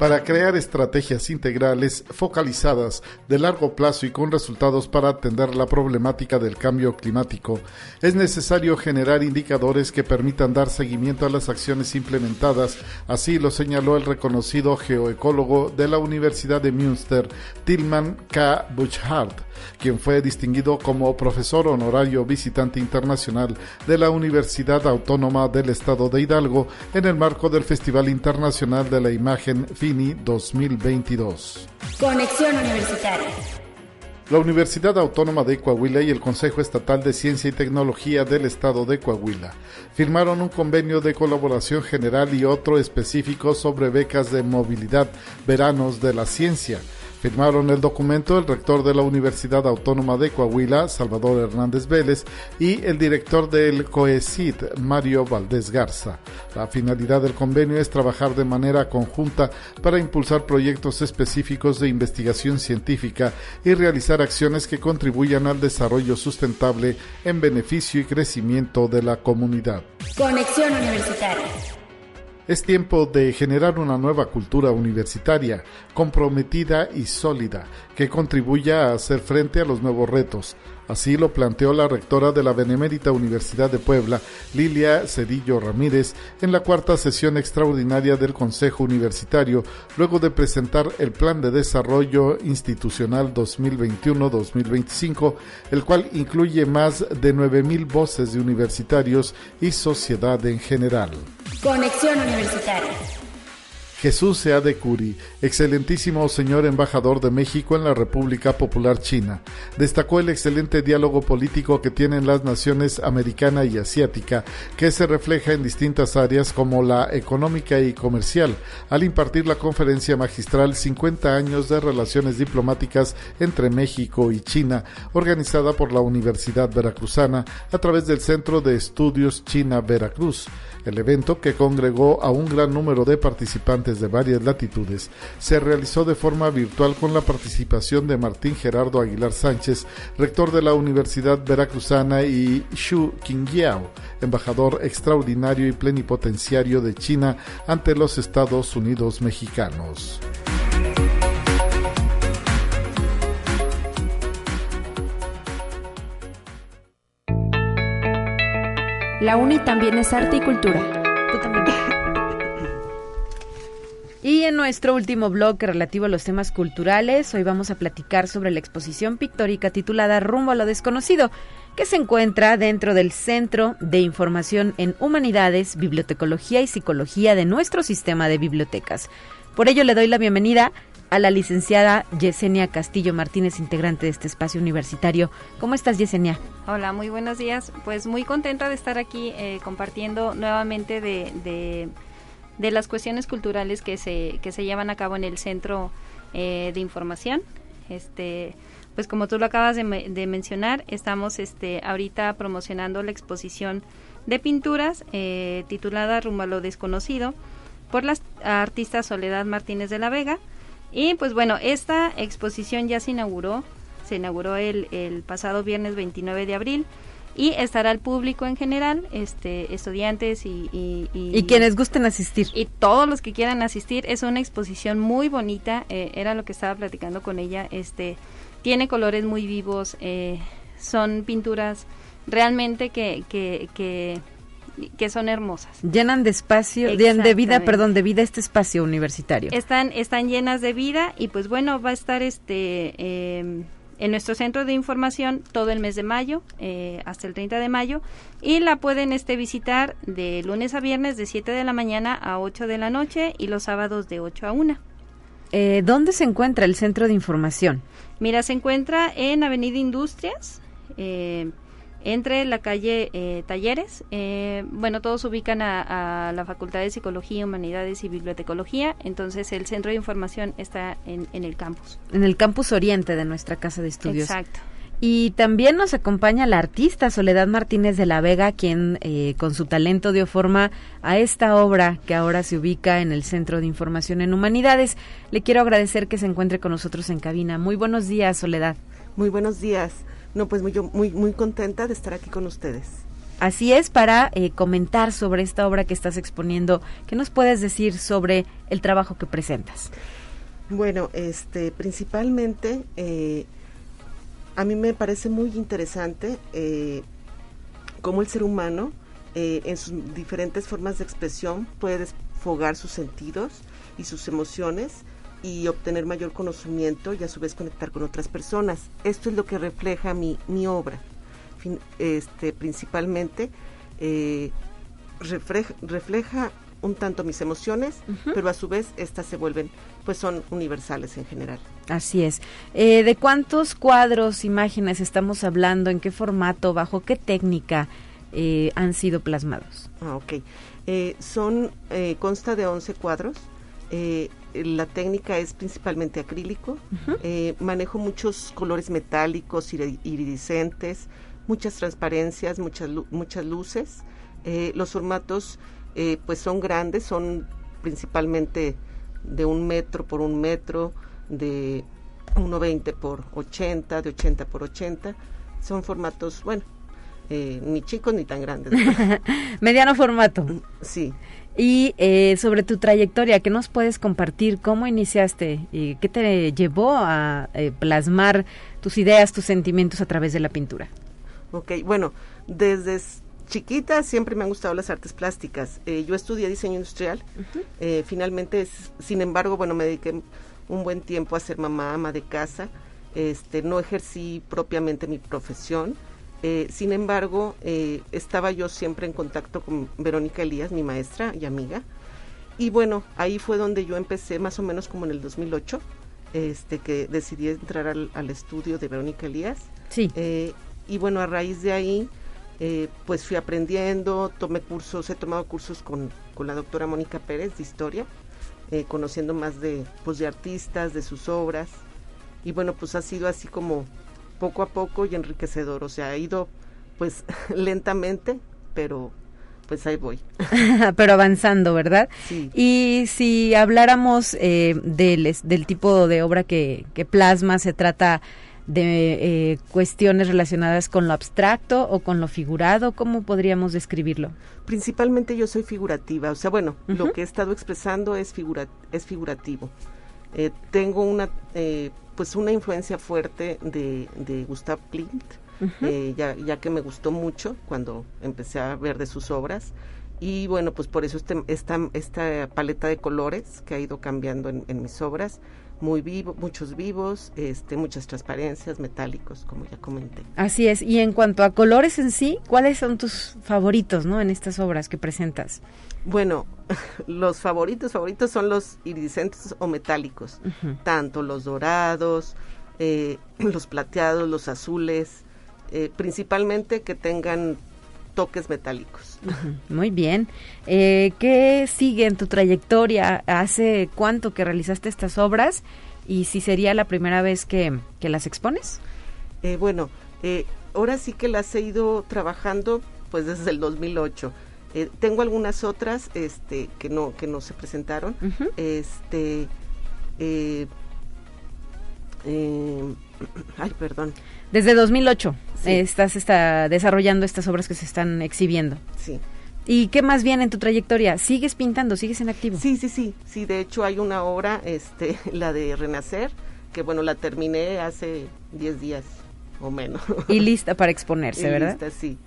para crear estrategias integrales focalizadas de largo plazo y con resultados para atender la problemática del cambio climático, es necesario generar indicadores que permitan dar seguimiento a las acciones implementadas, así lo señaló el reconocido geoecólogo de la Universidad de Münster, Tilman K. Buchhardt quien fue distinguido como profesor honorario visitante internacional de la Universidad Autónoma del Estado de Hidalgo en el marco del Festival Internacional de la Imagen FINI 2022. Conexión Universitaria. La Universidad Autónoma de Coahuila y el Consejo Estatal de Ciencia y Tecnología del Estado de Coahuila firmaron un convenio de colaboración general y otro específico sobre becas de movilidad veranos de la ciencia Firmaron el documento el rector de la Universidad Autónoma de Coahuila, Salvador Hernández Vélez, y el director del COECIT, Mario Valdés Garza. La finalidad del convenio es trabajar de manera conjunta para impulsar proyectos específicos de investigación científica y realizar acciones que contribuyan al desarrollo sustentable en beneficio y crecimiento de la comunidad. Conexión Universitaria. Es tiempo de generar una nueva cultura universitaria, comprometida y sólida, que contribuya a hacer frente a los nuevos retos, Así lo planteó la rectora de la Benemérita Universidad de Puebla, Lilia Cedillo Ramírez, en la cuarta sesión extraordinaria del Consejo Universitario, luego de presentar el Plan de Desarrollo Institucional 2021-2025, el cual incluye más de 9.000 voces de universitarios y sociedad en general. Conexión Universitaria. Jesús Sea de Curi, excelentísimo señor embajador de México en la República Popular China, destacó el excelente diálogo político que tienen las naciones americana y asiática, que se refleja en distintas áreas como la económica y comercial, al impartir la conferencia magistral 50 años de relaciones diplomáticas entre México y China, organizada por la Universidad Veracruzana a través del Centro de Estudios China Veracruz. El evento, que congregó a un gran número de participantes de varias latitudes, se realizó de forma virtual con la participación de Martín Gerardo Aguilar Sánchez, rector de la Universidad Veracruzana, y Xu Qingyao, embajador extraordinario y plenipotenciario de China ante los Estados Unidos mexicanos. La UNI también es arte y cultura. Y en nuestro último blog relativo a los temas culturales, hoy vamos a platicar sobre la exposición pictórica titulada Rumbo a lo desconocido, que se encuentra dentro del Centro de Información en Humanidades, Bibliotecología y Psicología de nuestro sistema de bibliotecas. Por ello le doy la bienvenida a la licenciada Yesenia Castillo Martínez, integrante de este espacio universitario. ¿Cómo estás, Yesenia? Hola, muy buenos días. Pues muy contenta de estar aquí eh, compartiendo nuevamente de, de, las cuestiones culturales que se, que se llevan a cabo en el Centro eh, de Información. Este, pues como tú lo acabas de, de, mencionar, estamos este, ahorita promocionando la exposición de pinturas eh, titulada Rumbo a lo desconocido por la artista Soledad Martínez de la Vega y pues bueno, esta exposición ya se inauguró, se inauguró el, el pasado viernes 29 de abril y estará al público en general, este, estudiantes y, y, quienes gusten asistir. Y todos los que quieran asistir. Es una exposición muy bonita, eh, era lo que estaba platicando con ella. Este, tiene colores muy vivos, eh, son pinturas realmente que, que, que que son hermosas. Llenan de espacio, de, vida, perdón, de vida este espacio universitario. Están, están llenas de vida y pues bueno, va a estar este em, en nuestro centro de información todo el mes de mayo, eh, hasta el 30 de mayo, y la pueden este visitar de lunes a viernes de 7 de la mañana a 8 de la noche y los sábados de 8 a 1. Eh, ¿Dónde se encuentra el centro de información? Mira, se encuentra en Avenida Industrias, eh, entre la calle eh, Talleres. Eh, bueno, todos ubican a, la Facultad de Psicología, Humanidades y Bibliotecología. Entonces, el centro de información está en, en el campus. En el campus oriente de nuestra casa de estudios. Exacto. Y también nos acompaña la artista Soledad Martínez de la Vega, quien eh, con su talento dio forma a esta obra que ahora se ubica en el Centro de Información en Humanidades. Le quiero agradecer que se encuentre con nosotros en cabina. Muy buenos días, Soledad. Muy buenos días. No, pues muy, muy, muy contenta de estar aquí con ustedes. Así es, para eh, comentar sobre esta obra que estás exponiendo, ¿qué nos puedes decir sobre el trabajo que presentas? Bueno, este, principalmente eh, a mí me parece muy interesante eh, cómo el ser humano, eh, en sus diferentes formas de expresión, puede desfogar sus sentidos y sus emociones y obtener mayor conocimiento y a su vez conectar con otras personas. Esto es lo que refleja mi, mi obra. este, principalmente eh, refleja un tanto mis emociones, pero a su vez estas se vuelven, pues son universales en general. Así es. Eh, ¿De cuántos cuadros, imágenes estamos hablando? ¿En qué formato? ¿Bajo qué técnica eh, han sido plasmados? Ah, ok. Eh, son, consta de 11 cuadros. La técnica es principalmente acrílico. manejo muchos colores metálicos, iridiscentes, muchas transparencias, muchas, muchas luces. los formatos eh, pues son grandes, son principalmente de un metro por un metro, de 1,20 por 80, de 80 por 80. Son formatos, bueno, eh, ni chicos ni tan grandes. Mediano formato. Sí. Y eh, sobre tu trayectoria, ¿qué nos puedes compartir? ¿Cómo iniciaste? y ¿Qué te llevó a plasmar tus ideas, tus sentimientos a través de la pintura? Ok, bueno, desde chiquita siempre me han gustado las artes plásticas. Eh, yo estudié diseño industrial. Eh, finalmente, sin embargo, bueno, me dediqué un buen tiempo a ser mamá, ama de casa. Este, no ejercí propiamente mi profesión. Eh, sin embargo, estaba yo siempre en contacto con Verónica Elías, mi maestra y amiga. Y bueno, ahí fue donde yo empecé más o menos como en el 2008, este, que decidí entrar al, al estudio de Verónica Elías. Sí. y bueno, a raíz de ahí eh, pues fui aprendiendo, tomé cursos, he tomado cursos con, la doctora Mónica Pérez de historia, eh, conociendo más de, pues, de artistas, de sus obras. Y bueno, pues ha sido así como poco a poco y enriquecedor. O sea, ha ido pues lentamente, pero pues ahí voy. pero avanzando, ¿verdad? Sí. Y si habláramos eh, del, del tipo de obra que, que plasma, se trata de eh, cuestiones relacionadas con lo abstracto o con lo figurado? ¿Cómo podríamos describirlo? Principalmente yo soy figurativa, o sea, bueno, lo que he estado expresando es, figura, es figurativo. Eh, tengo una, eh, pues una influencia fuerte de, de Gustav Klimt, ya, ya que me gustó mucho cuando empecé a ver de sus obras. Y bueno, pues por eso este, esta, esta paleta de colores que ha ido cambiando en mis obras muy vivo, muchos vivos, este, muchas transparencias, metálicos, como ya comenté. Así es. Y en cuanto a colores en sí, ¿cuáles son tus favoritos, no, en estas obras que presentas? Bueno, los favoritos, favoritos son los iridiscentes o metálicos, tanto los dorados, eh, los plateados, los azules, eh, principalmente que tengan toques metálicos. Muy bien. Eh, ¿Qué sigue en tu trayectoria? ¿Hace cuánto que realizaste estas obras? ¿Y si sería la primera vez que, las expones? Eh, bueno, eh, ahora sí que las he ido trabajando pues desde el 2008. Eh, tengo algunas otras este, que, no, que no se presentaron. Este... ay, perdón. Desde 2008 estás está desarrollando estas obras que se están exhibiendo. Sí. ¿Y qué más bien en tu trayectoria? ¿Sigues pintando? ¿Sigues en activo? Sí, sí, sí. Sí, de hecho hay una obra, este, la de Renacer, que bueno, la terminé hace 10 días o menos. Y lista para exponerse, y ¿verdad? Lista, sí.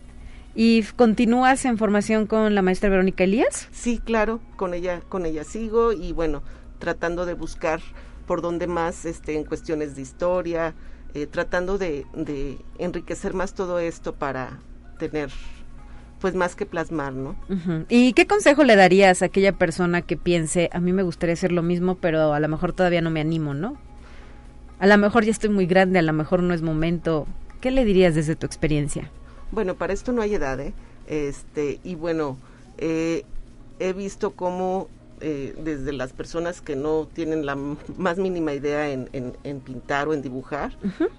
¿Y continúas en formación con la maestra Verónica Elías? Sí, claro, con ella, con ella sigo y bueno, tratando de buscar por dónde más este, en cuestiones de historia, eh, tratando de, enriquecer más todo esto para tener pues más que plasmar, ¿no? ¿Y qué consejo le darías a aquella persona que piense, a mí me gustaría hacer lo mismo, pero a lo mejor todavía no me animo, ¿no? A lo mejor ya estoy muy grande, a lo mejor no es momento. ¿Qué le dirías desde tu experiencia? Bueno, para esto no hay edad, ¿eh? Este, y bueno, eh, he visto cómo eh, desde las personas que no tienen la más mínima idea en, pintar o en dibujar,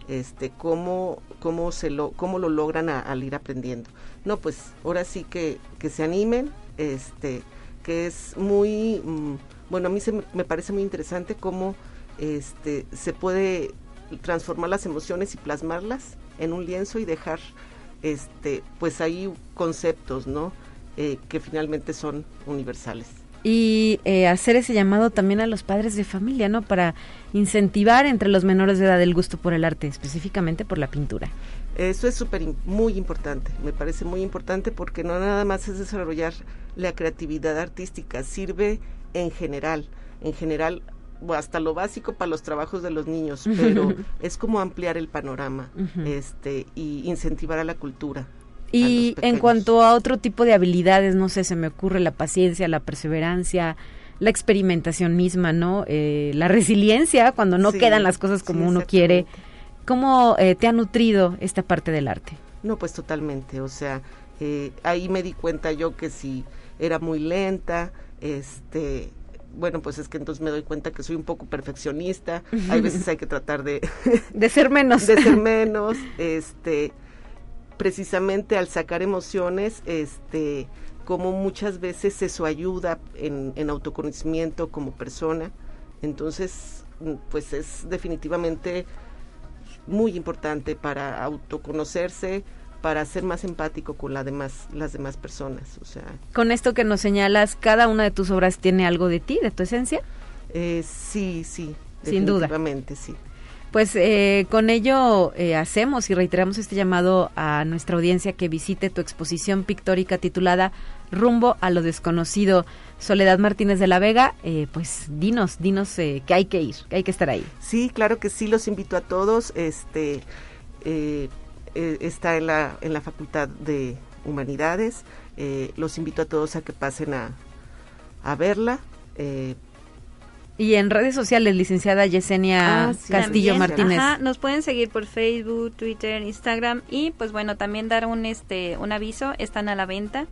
este, cómo, cómo, se lo, cómo lo logran al ir aprendiendo. No, pues ahora sí que, que se animen, este, que es muy, mm, bueno, a mí se me, parece muy interesante cómo este, se puede transformar las emociones y plasmarlas en un lienzo y dejar, este, pues ahí conceptos, ¿no? Eh, que finalmente son universales y eh, hacer ese llamado también a los padres de familia, ¿no? Para incentivar entre los menores de edad el gusto por el arte, específicamente por la pintura. Eso es súper muy importante, me parece muy importante porque no nada más es desarrollar la creatividad artística, sirve en general, en general hasta lo básico para los trabajos de los niños, pero es como ampliar el panorama, este y incentivar a la cultura. Y en cuanto a otro tipo de habilidades, no sé, se me ocurre la paciencia, la perseverancia, la experimentación misma, ¿no? Eh, la resiliencia cuando no quedan las cosas como uno quiere. ¿Cómo eh, te ha nutrido esta parte del arte? No, pues totalmente. O sea, eh, ahí me di cuenta yo que si era muy lenta, este, bueno, pues es que entonces me doy cuenta que soy un poco perfeccionista. Hay veces hay que tratar de de ser menos, de ser menos, este precisamente al sacar emociones, este, como muchas veces eso ayuda en, en autoconocimiento como persona. Entonces, pues es definitivamente muy importante para autoconocerse, para ser más empático con la demás, las demás personas. O sea, con esto que nos señalas, cada una de tus obras tiene algo de ti, de tu esencia. Eh, sí, sí, sin duda. sí. Pues eh, con ello eh, hacemos y reiteramos este llamado a nuestra audiencia que visite tu exposición pictórica titulada Rumbo a lo desconocido. Soledad Martínez de la Vega, eh, pues dinos, dinos que hay que ir, que hay que estar ahí. Sí, claro que sí, los invito a todos. Este está en la, en la Facultad de Humanidades. los invito a todos a que pasen a, a verla. Y en redes sociales, licenciada Yesenia ah, Castillo Martínez. nos pueden seguir por Facebook, Twitter, Instagram y pues bueno, también dar un este un aviso, están a la venta.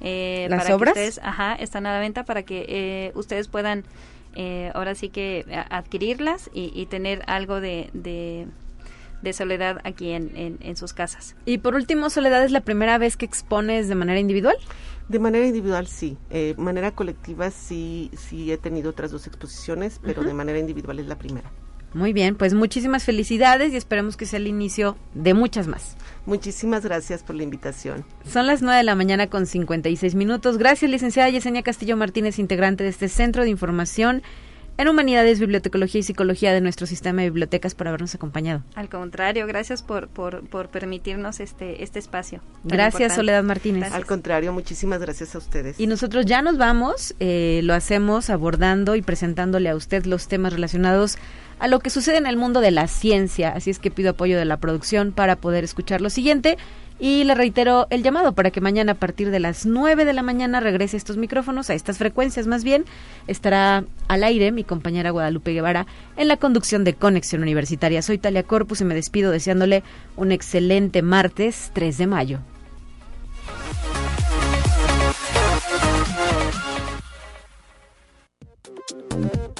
Eh, ¿Las obras? ajá, están a la venta para que eh, ustedes puedan eh, ahora sí que adquirirlas y, tener algo de, de, soledad aquí en, en sus casas. Y por último, Soledad, ¿es la primera vez que expones de manera individual? De manera individual sí, eh, manera colectiva sí, sí he tenido otras dos exposiciones, pero de manera individual es la primera. Muy bien, pues muchísimas felicidades y esperemos que sea el inicio de muchas más. Muchísimas gracias por la invitación. Son las 9 de la mañana con 56 minutos. Gracias, licenciada Yesenia Castillo Martínez, integrante de este Centro de Información en Humanidades, Bibliotecología y Psicología de nuestro sistema de bibliotecas por habernos acompañado. Al contrario, gracias por, por, por permitirnos este, este espacio. Gracias, Soledad Martínez. Al contrario, muchísimas gracias a ustedes. Y nosotros ya nos vamos, eh, lo hacemos abordando y presentándole a usted los temas relacionados a lo que sucede en el mundo de la ciencia. Así es que pido apoyo de la producción para poder escuchar lo siguiente. Y le reitero el llamado para que mañana a partir de las 9 de la mañana regrese a estos micrófonos, a estas frecuencias más bien. Estará al aire mi compañera Guadalupe Guevara en la conducción de Conexión Universitaria. Soy Talia Corpus y me despido deseándole un excelente martes 3 de mayo.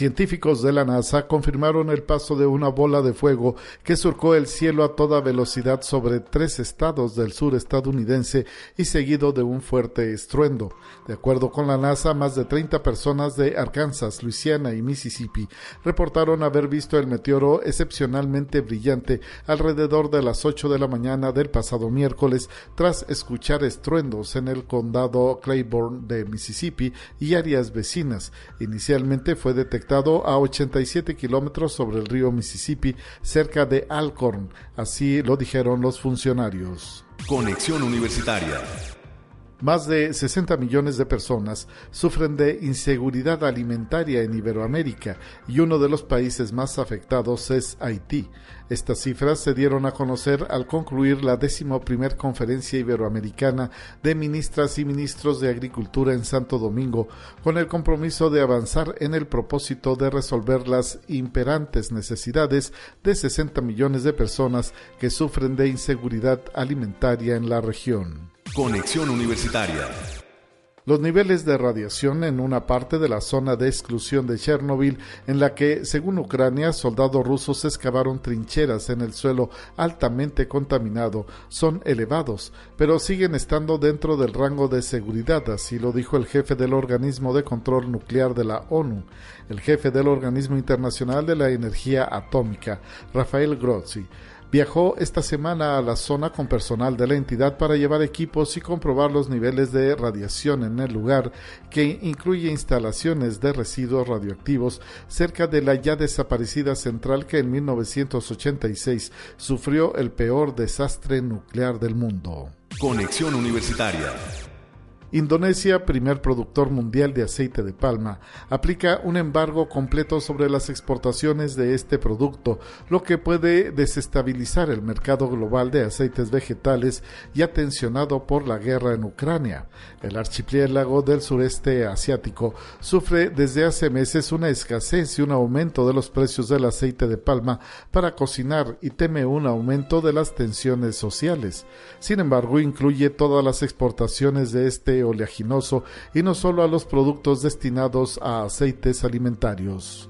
Científicos de la NASA confirmaron el paso de una bola de fuego que surcó el cielo a toda velocidad sobre tres estados del sur estadounidense y seguido de un fuerte estruendo. De acuerdo con la NASA, más de 30 personas de Arkansas, Luisiana y Mississippi reportaron haber visto el meteoro excepcionalmente brillante alrededor de las 8 de la mañana del pasado miércoles tras escuchar estruendos en el condado Claiborne de Mississippi y áreas vecinas. Inicialmente fue detectado a 87 kilómetros sobre el río Mississippi, cerca de Alcorn. Así lo dijeron los funcionarios. Conexión Universitaria. Más de 60 millones de personas sufren de inseguridad alimentaria en Iberoamérica y uno de los países más afectados es Haití. Estas cifras se dieron a conocer al concluir la décimo primer conferencia iberoamericana de ministras y ministros de Agricultura en Santo Domingo, con el compromiso de avanzar en el propósito de resolver las imperantes necesidades de 60 millones de personas que sufren de inseguridad alimentaria en la región. Conexión Universitaria. Los niveles de radiación en una parte de la zona de exclusión de Chernobyl, en la que, según Ucrania, soldados rusos excavaron trincheras en el suelo altamente contaminado, son elevados, pero siguen estando dentro del rango de seguridad, así lo dijo el jefe del organismo de control nuclear de la ONU, el jefe del organismo internacional de la energía atómica, Rafael Grossi viajó esta semana a la zona con personal de la entidad para llevar equipos y comprobar los niveles de radiación en el lugar, que incluye instalaciones de residuos radioactivos cerca de la ya desaparecida central que en 1986 sufrió el peor desastre nuclear del mundo. Conexión Universitaria. Indonesia, primer productor mundial de aceite de palma, aplica un embargo completo sobre las exportaciones de este producto, lo que puede desestabilizar el mercado global de aceites vegetales ya tensionado por la guerra en Ucrania. El archipiélago del sureste asiático sufre desde hace meses una escasez y un aumento de los precios del aceite de palma para cocinar y teme un aumento de las tensiones sociales. Sin embargo, incluye todas las exportaciones de este oleaginoso y no solo a los productos destinados a aceites alimentarios.